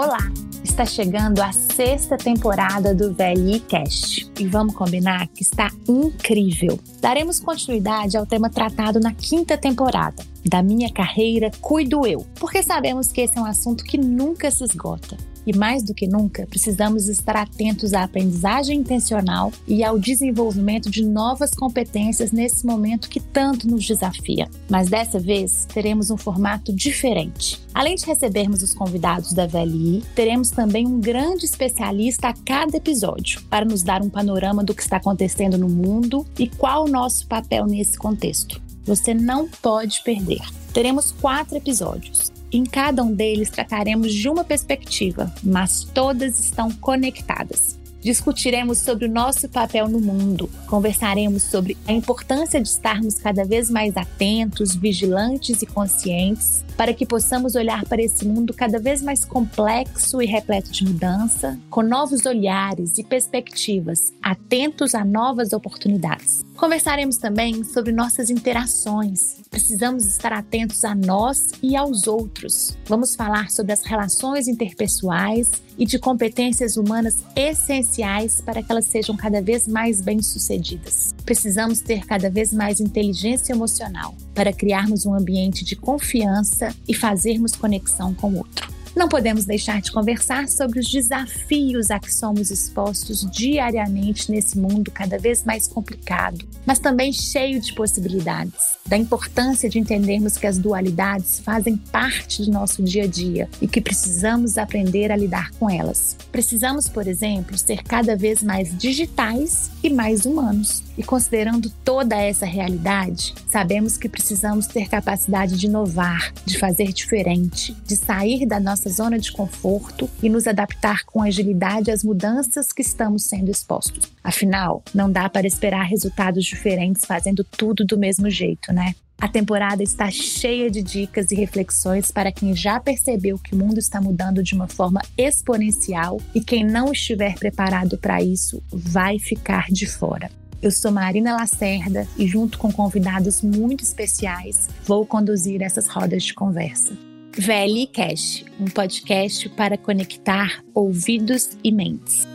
Olá! Está chegando a sexta temporada do VLI Cast e vamos combinar que está incrível. Daremos continuidade ao tema tratado na quinta temporada. Da minha carreira, cuido eu, porque sabemos que esse é um assunto que nunca se esgota. E mais do que nunca, precisamos estar atentos à aprendizagem intencional e ao desenvolvimento de novas competências nesse momento que tanto nos desafia. Mas dessa vez teremos um formato diferente. Além de recebermos os convidados da VLI, teremos também um grande especialista a cada episódio para nos dar um panorama do que está acontecendo no mundo e qual o nosso papel nesse contexto. Você não pode perder. Teremos quatro episódios em cada um deles trataremos de uma perspectiva, mas todas estão conectadas. Discutiremos sobre o nosso papel no mundo, conversaremos sobre a importância de estarmos cada vez mais atentos, vigilantes e conscientes para que possamos olhar para esse mundo cada vez mais complexo e repleto de mudança, com novos olhares e perspectivas, atentos a novas oportunidades. Conversaremos também sobre nossas interações. Precisamos estar atentos a nós e aos outros. Vamos falar sobre as relações interpessoais e de competências humanas essenciais para que elas sejam cada vez mais bem-sucedidas. Precisamos ter cada vez mais inteligência emocional para criarmos um ambiente de confiança e fazermos conexão com o outro. Não podemos deixar de conversar sobre os desafios a que somos expostos diariamente nesse mundo cada vez mais complicado, mas também cheio de possibilidades. Da importância de entendermos que as dualidades fazem parte do nosso dia a dia e que precisamos aprender a lidar com elas. Precisamos, por exemplo, ser cada vez mais digitais e mais humanos. E considerando toda essa realidade, sabemos que precisamos ter capacidade de inovar, de fazer diferente, de sair da nossa zona de conforto e nos adaptar com agilidade às mudanças que estamos sendo expostos. Afinal, não dá para esperar resultados diferentes fazendo tudo do mesmo jeito, né? A temporada está cheia de dicas e reflexões para quem já percebeu que o mundo está mudando de uma forma exponencial e quem não estiver preparado para isso vai ficar de fora. Eu sou Marina Lacerda e, junto com convidados muito especiais, vou conduzir essas rodas de conversa. VLI Cash, um podcast para conectar ouvidos e mentes.